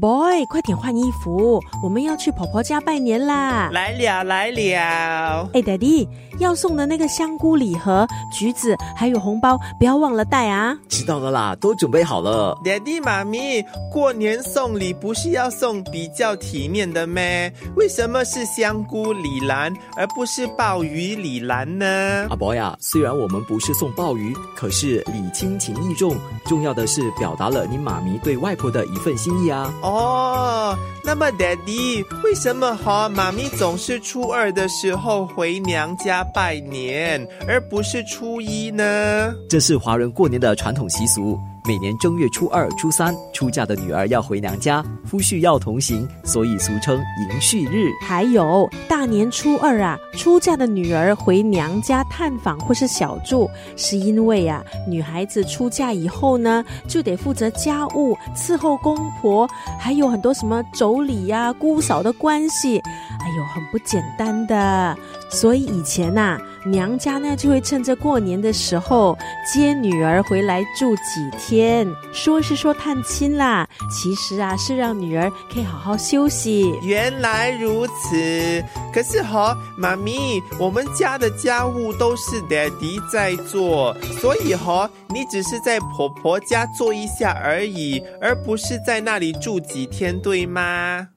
Boy，快点换衣服，我们要去婆婆家拜年啦！来了来了。哎，Daddy，要送的那个香菇礼盒、橘子还有红包，不要忘了带啊！知道了啦，都准备好了。Daddy 妈咪，过年送礼不是要送比较体面的咩？为什么是香菇礼篮而不是鲍鱼礼篮呢？阿伯呀，虽然我们不是送鲍鱼，可是礼轻情意重，重要的是表达了你妈咪对外婆的一份心意啊。哦，那么 Daddy，为什么哈妈咪总是初二的时候回娘家拜年，而不是初一呢？这是华人过年的传统习俗。每年正月初二、初三，出嫁的女儿要回娘家，夫婿要同行，所以俗称迎婿日。还有大年初二啊，出嫁的女儿回娘家探访或是小住，是因为啊，女孩子出嫁以后呢，就得负责家务，伺候公婆，还有很多什么妯娌呀、姑嫂的关系，哎呦，很不简单的。所以以前呐，娘家呢就会趁着过年的时候接女儿回来住几天，说是说探亲啦，其实啊是让女儿可以好好休息。原来如此，可是哈，妈咪，我们家的家务都是 Daddy 在做，所以哈，你只是在婆婆家做一下而已，而不是在那里住几天，对吗？